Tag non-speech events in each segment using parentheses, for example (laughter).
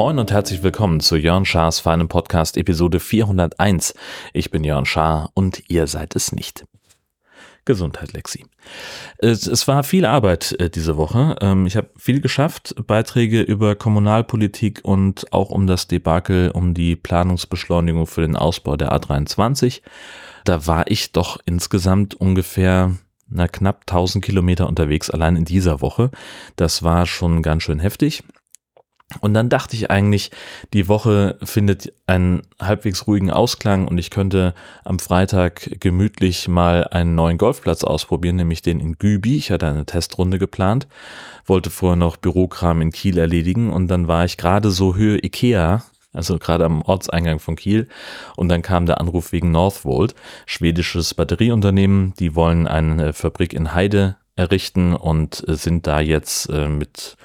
Moin und herzlich willkommen zu Jörn Schars feinem Podcast Episode 401. Ich bin Jörn Schaar und ihr seid es nicht. Gesundheit, Lexi. Es, es war viel Arbeit äh, diese Woche. Ähm, ich habe viel geschafft, Beiträge über Kommunalpolitik und auch um das Debakel um die Planungsbeschleunigung für den Ausbau der A23. Da war ich doch insgesamt ungefähr na, knapp 1000 Kilometer unterwegs, allein in dieser Woche. Das war schon ganz schön heftig. Und dann dachte ich eigentlich, die Woche findet einen halbwegs ruhigen Ausklang und ich könnte am Freitag gemütlich mal einen neuen Golfplatz ausprobieren, nämlich den in Gübi. Ich hatte eine Testrunde geplant, wollte vorher noch Bürokram in Kiel erledigen und dann war ich gerade so Höhe Ikea, also gerade am Ortseingang von Kiel. Und dann kam der Anruf wegen Northvolt, schwedisches Batterieunternehmen. Die wollen eine Fabrik in Heide errichten und sind da jetzt äh, mit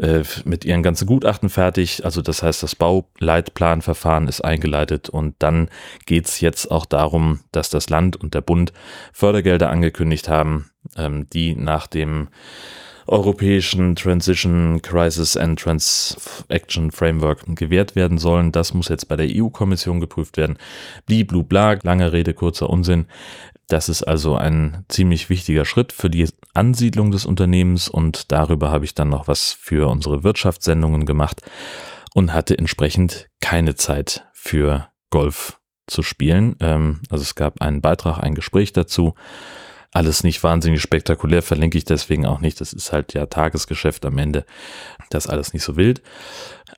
äh, mit ihren ganzen Gutachten fertig. Also das heißt, das Bauleitplanverfahren ist eingeleitet und dann geht's jetzt auch darum, dass das Land und der Bund Fördergelder angekündigt haben, ähm, die nach dem europäischen Transition Crisis and Transaction Framework gewährt werden sollen. Das muss jetzt bei der EU-Kommission geprüft werden. Bliblubla, lange Rede, kurzer Unsinn. Das ist also ein ziemlich wichtiger Schritt für die Ansiedlung des Unternehmens und darüber habe ich dann noch was für unsere Wirtschaftssendungen gemacht und hatte entsprechend keine Zeit für Golf zu spielen. Ähm, also es gab einen Beitrag, ein Gespräch dazu alles nicht wahnsinnig spektakulär, verlinke ich deswegen auch nicht. Das ist halt ja Tagesgeschäft am Ende. Das alles nicht so wild.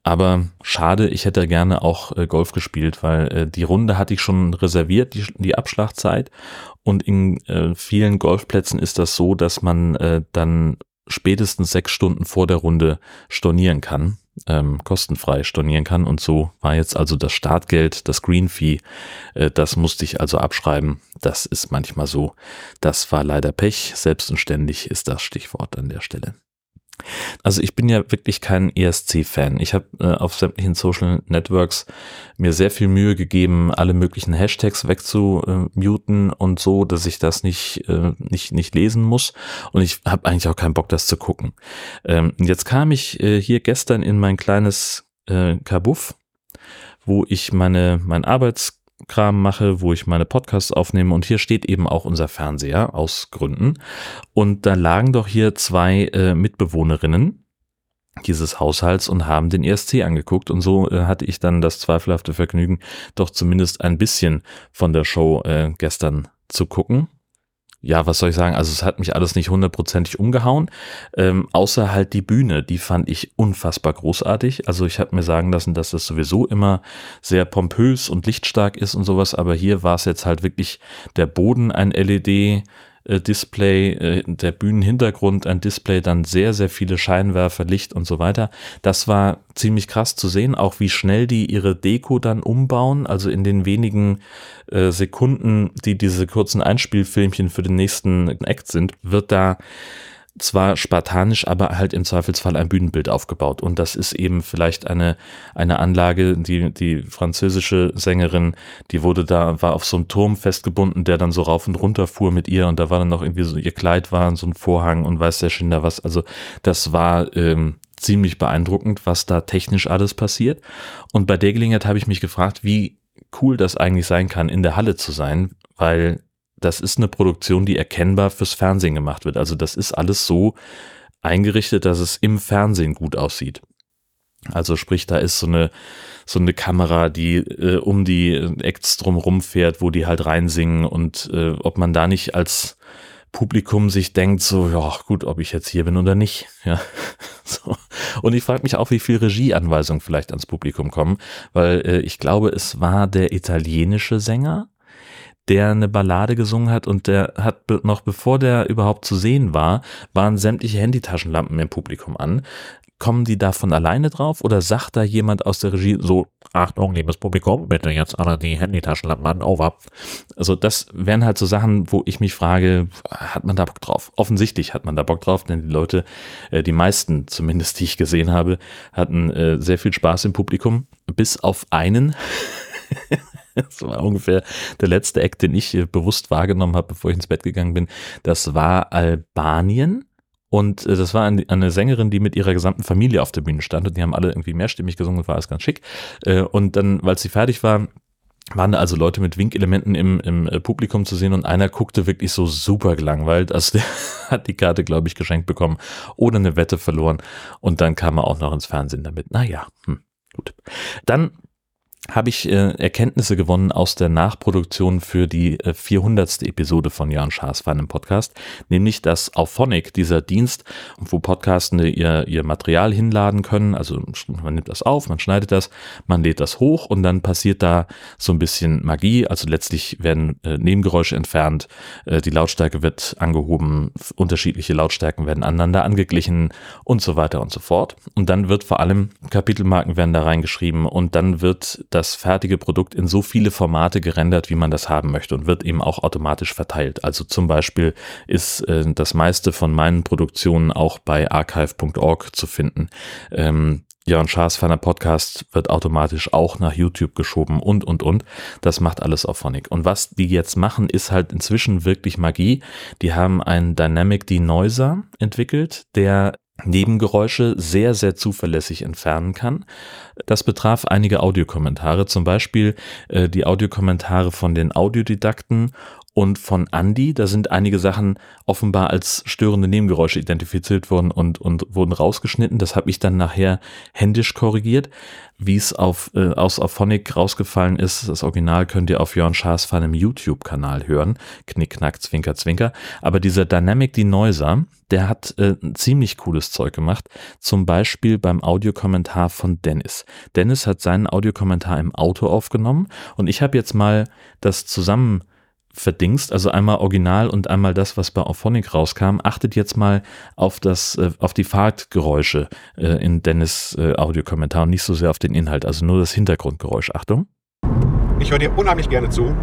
Aber schade, ich hätte gerne auch äh, Golf gespielt, weil äh, die Runde hatte ich schon reserviert, die, die Abschlagzeit. Und in äh, vielen Golfplätzen ist das so, dass man äh, dann spätestens sechs Stunden vor der Runde stornieren kann ähm, kostenfrei stornieren kann. Und so war jetzt also das Startgeld, das Green Fee, äh, das musste ich also abschreiben. Das ist manchmal so. Das war leider Pech. Selbst und ständig ist das Stichwort an der Stelle. Also ich bin ja wirklich kein ESC-Fan. Ich habe äh, auf sämtlichen Social Networks mir sehr viel Mühe gegeben, alle möglichen Hashtags wegzumuten und so, dass ich das nicht, äh, nicht, nicht lesen muss. Und ich habe eigentlich auch keinen Bock, das zu gucken. Ähm, jetzt kam ich äh, hier gestern in mein kleines äh, Kabuff, wo ich meine, mein Arbeits Kram mache, wo ich meine Podcasts aufnehme. Und hier steht eben auch unser Fernseher aus Gründen. Und da lagen doch hier zwei äh, Mitbewohnerinnen dieses Haushalts und haben den ESC angeguckt. Und so äh, hatte ich dann das zweifelhafte Vergnügen, doch zumindest ein bisschen von der Show äh, gestern zu gucken ja, was soll ich sagen? Also es hat mich alles nicht hundertprozentig umgehauen, ähm, außer halt die Bühne, die fand ich unfassbar großartig. Also ich habe mir sagen lassen, dass das sowieso immer sehr pompös und lichtstark ist und sowas, aber hier war es jetzt halt wirklich der Boden ein LED, äh, Display, äh, der Bühnenhintergrund ein Display, dann sehr, sehr viele Scheinwerfer, Licht und so weiter. Das war ziemlich krass zu sehen, auch wie schnell die ihre Deko dann umbauen. Also in den wenigen äh, Sekunden, die diese kurzen Einspielfilmchen für den nächsten Act sind, wird da zwar spartanisch, aber halt im Zweifelsfall ein Bühnenbild aufgebaut. Und das ist eben vielleicht eine, eine Anlage, die, die französische Sängerin, die wurde da, war auf so einem Turm festgebunden, der dann so rauf und runter fuhr mit ihr und da war dann noch irgendwie so, ihr Kleid war so ein Vorhang und weiß der Schinder was. Also das war, ähm, ziemlich beeindruckend, was da technisch alles passiert. Und bei der Gelegenheit habe ich mich gefragt, wie cool das eigentlich sein kann, in der Halle zu sein, weil das ist eine Produktion, die erkennbar fürs Fernsehen gemacht wird. Also das ist alles so eingerichtet, dass es im Fernsehen gut aussieht. Also sprich, da ist so eine so eine Kamera, die äh, um die Acts drumrum fährt, wo die halt reinsingen und äh, ob man da nicht als Publikum sich denkt so, ja gut, ob ich jetzt hier bin oder nicht. (laughs) Ja, so. Und ich frage mich auch, wie viel Regieanweisungen vielleicht ans Publikum kommen, weil äh, ich glaube, es war der italienische Sänger, der eine Ballade gesungen hat und der hat noch bevor der überhaupt zu sehen war, waren sämtliche Handytaschenlampen im Publikum an. Kommen die da von alleine drauf oder sagt da jemand aus der Regie so, Achtung, liebes Publikum, bitte jetzt alle die Handytaschenlampen an, over. Also das wären halt so Sachen, wo ich mich frage, hat man da Bock drauf? Offensichtlich hat man da Bock drauf, denn die Leute, äh, die meisten zumindest, die ich gesehen habe, hatten äh, sehr viel Spaß im Publikum, bis auf einen, (laughs) (laughs) das war ungefähr der letzte Act, den ich bewusst wahrgenommen habe, bevor ich ins Bett gegangen bin. Das war Albanien. Und äh, das war eine Sängerin, die mit ihrer gesamten Familie auf der Bühne stand und die haben alle irgendwie mehrstimmig gesungen, war alles ganz schick. Äh, und dann, weil sie fertig war, waren also Leute mit Winkelementen im, im äh, Publikum zu sehen und einer guckte wirklich so super gelangweilt. Also der (laughs) hat die Karte, glaube ich, geschenkt bekommen, ohne eine Wette verloren. Und dann kam er auch noch ins Fernsehen damit. Naja, hm, gut. Dann habe ich äh, Erkenntnisse gewonnen aus der Nachproduktion für die äh, 400. Episode von Jan Schaas Fan im Podcast, nämlich dass Auphonic, dieser Dienst, wo Podcastende ihr, ihr Material hinladen können, also man nimmt das auf, man schneidet das, man lädt das hoch und dann passiert da so ein bisschen Magie, also letztlich werden äh, Nebengeräusche entfernt, äh, die Lautstärke wird angehoben, unterschiedliche Lautstärken werden aneinander angeglichen und so weiter und so fort. Und dann wird vor allem Kapitelmarken werden da reingeschrieben und dann wird das fertige Produkt in so viele Formate gerendert, wie man das haben möchte und wird eben auch automatisch verteilt. Also zum Beispiel ist äh, das meiste von meinen Produktionen auch bei archive.org zu finden. Ähm, Jörn Schaas Fanner Podcast wird automatisch auch nach YouTube geschoben und, und, und. Das macht alles auf Phonic. Und was die jetzt machen, ist halt inzwischen wirklich Magie. Die haben einen Dynamic Denoiser entwickelt, der Nebengeräusche sehr, sehr zuverlässig entfernen kann. Das betraf einige Audiokommentare, zum Beispiel äh, die Audiokommentare von den Audiodidakten und von Andy. Da sind einige Sachen offenbar als störende Nebengeräusche identifiziert worden und, und wurden rausgeschnitten. Das habe ich dann nachher händisch korrigiert. Wie es auf, äh, aus Auphonic rausgefallen ist, das Original könnt ihr auf Jörn Schaas von einem YouTube-Kanal hören. Knick, knack, zwinker, zwinker. Aber dieser Dynamic Denoiser, der hat äh, ziemlich cooles Zeug gemacht. Zum Beispiel beim Audiokommentar von Dennis. Dennis hat seinen Audiokommentar im Auto aufgenommen und ich habe jetzt mal das zusammen verdingst, also einmal Original und einmal das, was bei Auphonic rauskam. Achtet jetzt mal auf das, äh, auf die Fahrtgeräusche äh, in Dennis äh, Audiokommentar und nicht so sehr auf den Inhalt, also nur das Hintergrundgeräusch. Achtung. Ich höre dir unheimlich gerne zu.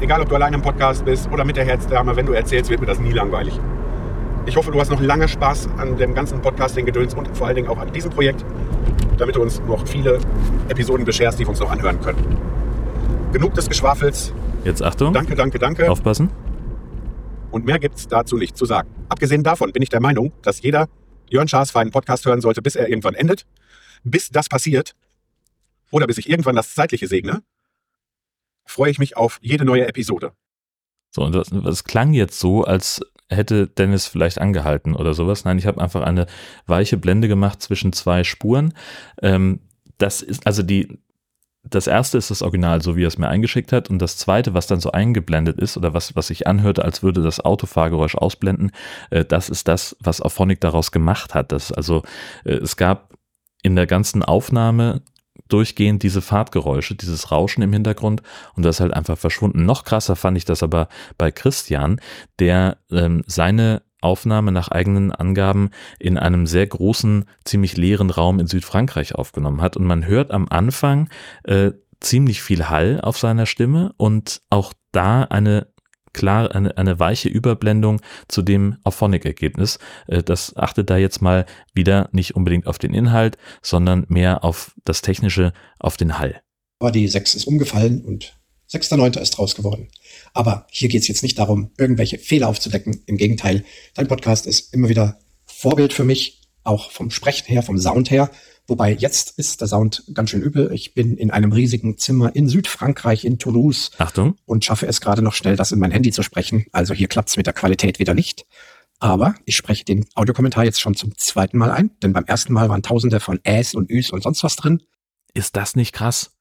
Egal, ob du allein im Podcast bist oder mit der Herzdame, wenn du erzählst, wird mir das nie langweilig. Ich hoffe, du hast noch lange Spaß an dem ganzen Podcasting-Gedöns und vor allen Dingen auch an diesem Projekt, damit du uns noch viele Episoden bescherst, die wir uns noch anhören können. Genug des Geschwafels. Jetzt Achtung. Danke, danke, danke. Aufpassen. Und mehr gibt es dazu nicht zu sagen. Abgesehen davon bin ich der Meinung, dass jeder Jörn Schaas feinen Podcast hören sollte, bis er irgendwann endet. Bis das passiert oder bis ich irgendwann das Zeitliche segne, freue ich mich auf jede neue Episode. So, und das, das klang jetzt so, als hätte Dennis vielleicht angehalten oder sowas. Nein, ich habe einfach eine weiche Blende gemacht zwischen zwei Spuren. Ähm, das ist, also die, das erste ist das Original, so wie er es mir eingeschickt hat. Und das zweite, was dann so eingeblendet ist oder was, was sich anhörte, als würde das Autofahrgeräusch ausblenden, äh, das ist das, was Auphonic daraus gemacht hat. Das, also äh, es gab in der ganzen Aufnahme durchgehend diese Fahrtgeräusche, dieses Rauschen im Hintergrund und das ist halt einfach verschwunden. Noch krasser fand ich das aber bei Christian, der ähm, seine Aufnahme nach eigenen Angaben in einem sehr großen, ziemlich leeren Raum in Südfrankreich aufgenommen hat. Und man hört am Anfang äh, ziemlich viel Hall auf seiner Stimme und auch da eine klar eine, eine weiche Überblendung zu dem Auphonic-Ergebnis. Äh, das achtet da jetzt mal wieder nicht unbedingt auf den Inhalt, sondern mehr auf das Technische, auf den Hall. Aber die 6 ist umgefallen und 6.9. ist raus geworden. Aber hier geht es jetzt nicht darum, irgendwelche Fehler aufzudecken. Im Gegenteil, dein Podcast ist immer wieder Vorbild für mich, auch vom Sprechen her, vom Sound her. Wobei jetzt ist der Sound ganz schön übel. Ich bin in einem riesigen Zimmer in Südfrankreich, in Toulouse. Achtung. Und schaffe es gerade noch schnell, das in mein Handy zu sprechen. Also hier klappt es mit der Qualität wieder nicht. Aber ich spreche den Audiokommentar jetzt schon zum zweiten Mal ein, denn beim ersten Mal waren tausende von Äs und Üs und sonst was drin. Ist das nicht krass?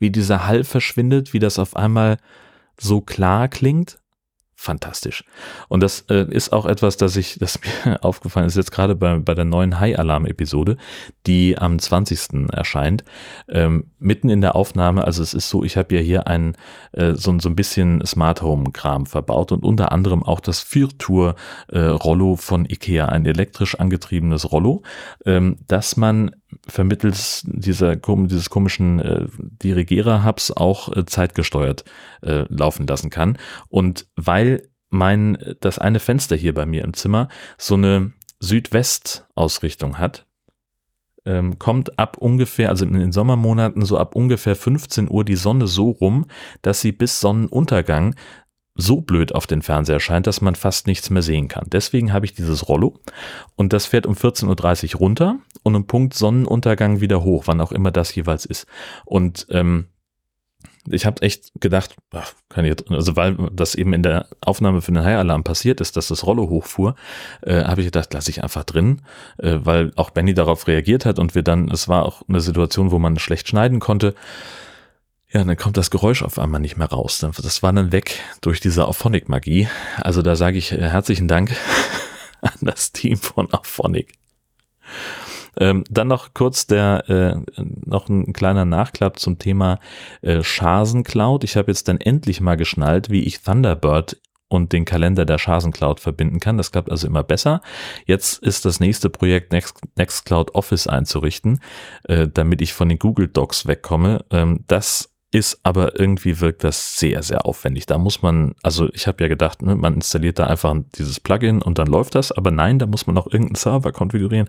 Wie dieser Hall verschwindet, wie das auf einmal so klar klingt? fantastisch. Und das äh, ist auch etwas, das ich, das mir (laughs) aufgefallen ist jetzt gerade bei, bei der neuen High-Alarm-Episode, die am 20. erscheint. Ähm, mitten in der Aufnahme, also es ist so, ich habe ja hier ein äh, so, so ein bisschen Smart Home-Kram verbaut und unter anderem auch das Viertour-Rollo äh, von IKEA, ein elektrisch angetriebenes Rollo, ähm, das man vermittels dieser dieses komischen äh, Dirigierer-Hubs auch äh, zeitgesteuert äh, laufen lassen kann. Und weil mein das eine Fenster hier bei mir im Zimmer so eine Südwest-Ausrichtung hat, ähm, kommt ab ungefähr, also in den Sommermonaten so ab ungefähr 15 Uhr die Sonne so rum, dass sie bis Sonnenuntergang so blöd auf den Fernseher scheint, dass man fast nichts mehr sehen kann. Deswegen habe ich dieses Rollo und das fährt um 14.30 Uhr runter und um Punkt Sonnenuntergang wieder hoch, wann auch immer das jeweils ist. Und ähm, ich habe echt gedacht, ach, kann ich, also weil das eben in der Aufnahme für den High-Alarm passiert ist, dass das Rollo hochfuhr, äh, habe ich gedacht, lasse ich einfach drin, äh, weil auch Benny darauf reagiert hat und wir dann, es war auch eine Situation, wo man schlecht schneiden konnte. Ja, dann kommt das Geräusch auf einmal nicht mehr raus. Das war dann weg durch diese Auphonic-Magie. Also da sage ich äh, herzlichen Dank (laughs) an das Team von Auphonic. Ähm, dann noch kurz der äh, noch ein kleiner Nachklapp zum Thema äh, Schasen Cloud. Ich habe jetzt dann endlich mal geschnallt, wie ich Thunderbird und den Kalender der Schasen-Cloud verbinden kann. Das klappt also immer besser. Jetzt ist das nächste Projekt Next, Nextcloud Office einzurichten, äh, damit ich von den Google Docs wegkomme. Ähm, das ist aber irgendwie wirkt das sehr, sehr aufwendig. Da muss man, also ich habe ja gedacht, ne, man installiert da einfach dieses Plugin und dann läuft das, aber nein, da muss man auch irgendeinen Server konfigurieren.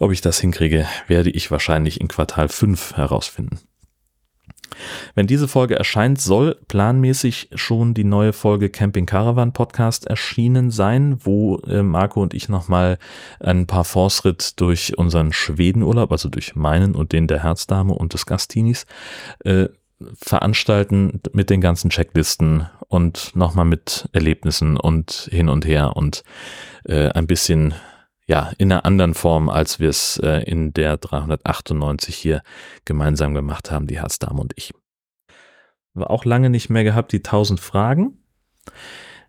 Ob ich das hinkriege, werde ich wahrscheinlich in Quartal 5 herausfinden. Wenn diese Folge erscheint, soll planmäßig schon die neue Folge Camping Caravan Podcast erschienen sein, wo äh, Marco und ich nochmal ein paar Fortschritt durch unseren Schwedenurlaub, also durch meinen und den der Herzdame und des Gastinis, äh, veranstalten mit den ganzen Checklisten und nochmal mit Erlebnissen und hin und her und äh, ein bisschen ja in einer anderen Form, als wir es äh, in der 398 hier gemeinsam gemacht haben, die Herzdame und ich. War auch lange nicht mehr gehabt, die 1000 Fragen.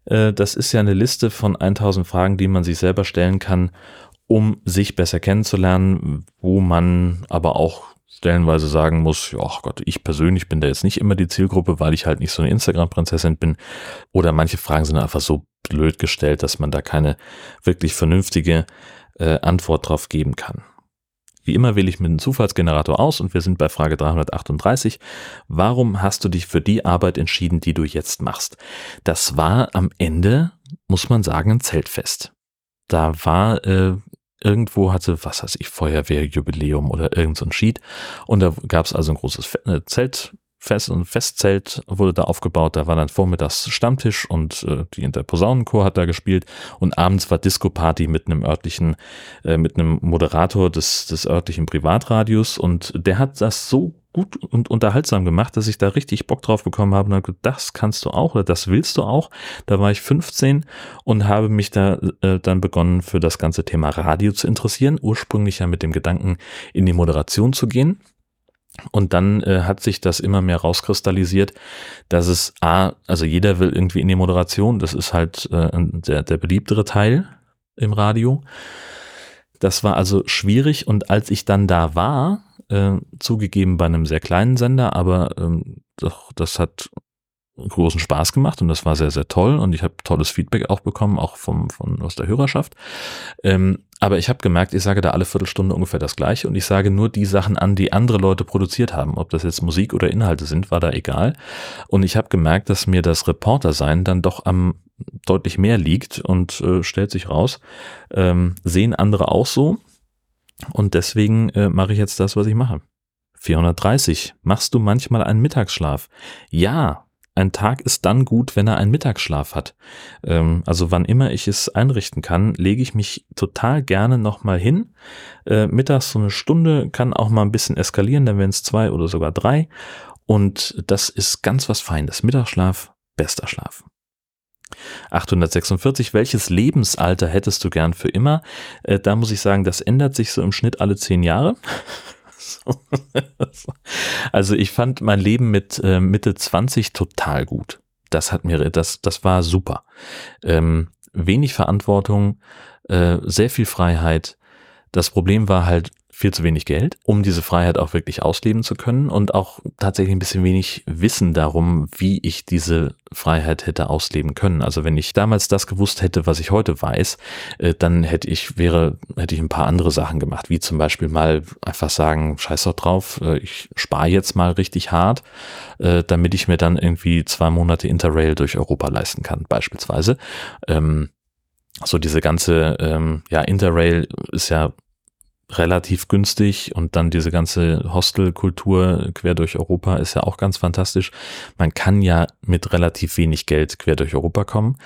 Äh, das ist ja eine Liste von 1000 Fragen, die man sich selber stellen kann, um sich besser kennenzulernen, wo man aber auch stellenweise sagen muss, ja Gott, ich persönlich bin da jetzt nicht immer die Zielgruppe, weil ich halt nicht so eine Instagram-Prinzessin bin. Oder manche Fragen sind einfach so blöd gestellt, dass man da keine wirklich vernünftige äh, Antwort drauf geben kann. Wie immer wähle ich mit einem Zufallsgenerator aus und wir sind bei Frage 338. Warum hast du dich für die Arbeit entschieden, die du jetzt machst? Das war am Ende, muss man sagen, ein Zeltfest. Da war äh, irgendwo hatte, was weiß ich, Feuerwehrjubiläum oder irgend so ein Sheet. Und da gab es also ein großes äh, Zelt, Fest, ein Festzelt wurde da aufgebaut. Da war dann vormittags Stammtisch und äh, die der Posaunenchor hat da gespielt. Und abends war Disco-Party mit einem örtlichen, äh, mit einem Moderator des, des örtlichen Privatradios. Und der hat das so gut und unterhaltsam gemacht, dass ich da richtig Bock drauf bekommen habe und habe gedacht, das kannst du auch oder das willst du auch. Da war ich 15 und habe mich da äh, dann begonnen für das ganze Thema Radio zu interessieren. Ursprünglich ja mit dem Gedanken, in die Moderation zu gehen. Und dann äh, hat sich das immer mehr rauskristallisiert, dass es A, also jeder will irgendwie in die Moderation, das ist halt äh, der, der beliebtere Teil im Radio. Das war also schwierig und als ich dann da war, äh, zugegeben bei einem sehr kleinen Sender, aber ähm, doch, das hat großen Spaß gemacht und das war sehr, sehr toll und ich habe tolles Feedback auch bekommen, auch vom, von, aus der Hörerschaft. Ähm, aber ich habe gemerkt, ich sage da alle Viertelstunde ungefähr das Gleiche und ich sage nur die Sachen an, die andere Leute produziert haben. Ob das jetzt Musik oder Inhalte sind, war da egal. Und ich habe gemerkt, dass mir das Reporter-Sein dann doch am deutlich mehr liegt und äh, stellt sich raus, ähm, sehen andere auch so. Und deswegen äh, mache ich jetzt das, was ich mache. 430. Machst du manchmal einen Mittagsschlaf? Ja, ein Tag ist dann gut, wenn er einen Mittagsschlaf hat. Ähm, also wann immer ich es einrichten kann, lege ich mich total gerne nochmal hin. Äh, mittags so eine Stunde kann auch mal ein bisschen eskalieren, dann werden es zwei oder sogar drei. Und das ist ganz was Feines. Mittagsschlaf, bester Schlaf. 846, welches Lebensalter hättest du gern für immer? Äh, da muss ich sagen, das ändert sich so im Schnitt alle zehn Jahre. (laughs) also ich fand mein Leben mit äh, Mitte 20 total gut. Das hat mir, das, das war super. Ähm, wenig Verantwortung, äh, sehr viel Freiheit. Das Problem war halt, viel zu wenig Geld, um diese Freiheit auch wirklich ausleben zu können und auch tatsächlich ein bisschen wenig Wissen darum, wie ich diese Freiheit hätte ausleben können. Also wenn ich damals das gewusst hätte, was ich heute weiß, äh, dann hätte ich wäre hätte ich ein paar andere Sachen gemacht, wie zum Beispiel mal einfach sagen, scheiß doch drauf, äh, ich spare jetzt mal richtig hart, äh, damit ich mir dann irgendwie zwei Monate Interrail durch Europa leisten kann, beispielsweise. Ähm, so diese ganze ähm, ja Interrail ist ja relativ günstig und dann diese ganze Hostelkultur quer durch Europa ist ja auch ganz fantastisch. Man kann ja mit relativ wenig Geld quer durch Europa kommen.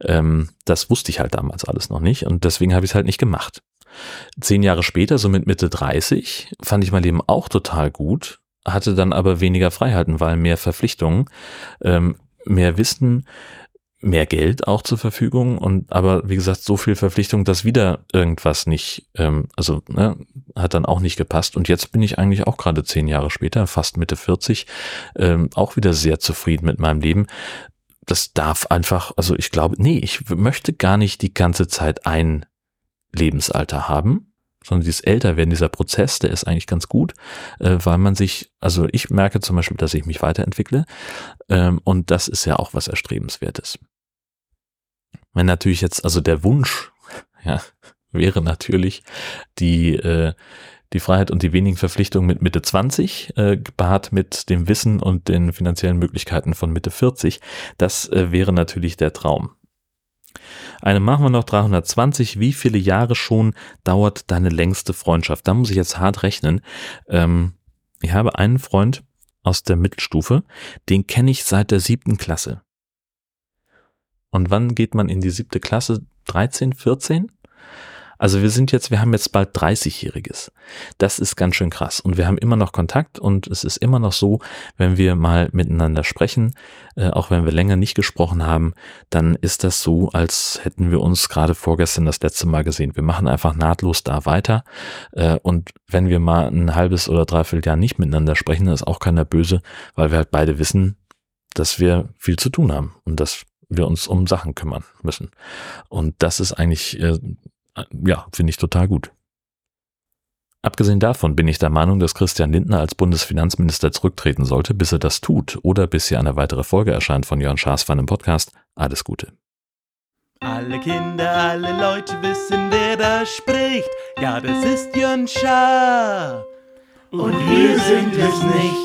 Ähm, das wusste ich halt damals alles noch nicht und deswegen habe ich es halt nicht gemacht. Zehn Jahre später, so mit Mitte 30, fand ich mein Leben auch total gut, hatte dann aber weniger Freiheiten, weil mehr Verpflichtungen, ähm, mehr Wissen, mehr Geld auch zur Verfügung und aber wie gesagt so viel Verpflichtung, dass wieder irgendwas nicht, ähm, also ne, hat dann auch nicht gepasst und jetzt bin ich eigentlich auch gerade zehn Jahre später, fast Mitte 40, ähm, auch wieder sehr zufrieden mit meinem Leben. Das darf einfach, also ich glaube, nee, ich möchte gar nicht die ganze Zeit ein Lebensalter haben, sondern dieses Älterwerden, dieser Prozess, der ist eigentlich ganz gut, äh, weil man sich, also ich merke zum Beispiel, dass ich mich weiterentwickle ähm, und das ist ja auch was Erstrebenswertes. Wenn natürlich jetzt, also der Wunsch, (laughs) ja, wäre natürlich die, äh, die Freiheit und die wenigen Verpflichtungen mit Mitte 20, äh, gepaart mit dem Wissen und den finanziellen Möglichkeiten von Mitte 40. Das äh, wäre natürlich der Traum. Eine machen wir noch 320. Wie viele Jahre schon dauert deine längste Freundschaft? Da muss ich jetzt hart rechnen. Ähm, ich habe einen Freund aus der Mittelstufe, den kenne ich seit der siebten Klasse. Und wann geht man in die siebte Klasse? 13, 14? Also wir sind jetzt, wir haben jetzt bald 30-Jähriges. Das ist ganz schön krass. Und wir haben immer noch Kontakt und es ist immer noch so, wenn wir mal miteinander sprechen, äh, auch wenn wir länger nicht gesprochen haben, dann ist das so, als hätten wir uns gerade vorgestern das letzte Mal gesehen. Wir machen einfach nahtlos da weiter. Äh, und wenn wir mal ein halbes oder dreiviertel Jahr nicht miteinander sprechen, ist auch keiner böse, weil wir halt beide wissen, dass wir viel zu tun haben und dass wir uns um Sachen kümmern müssen. Und das ist eigentlich, äh, ja, finde ich total gut. Abgesehen davon bin ich der Meinung, dass Christian Lindner als Bundesfinanzminister zurücktreten sollte, bis er das tut oder bis hier eine weitere Folge erscheint von Jörn Schaas von dem Podcast. Alles Gute. Alle Kinder, alle Leute wissen, wer da spricht. Ja, das ist Jörn Schaar. Und wir sind es nicht.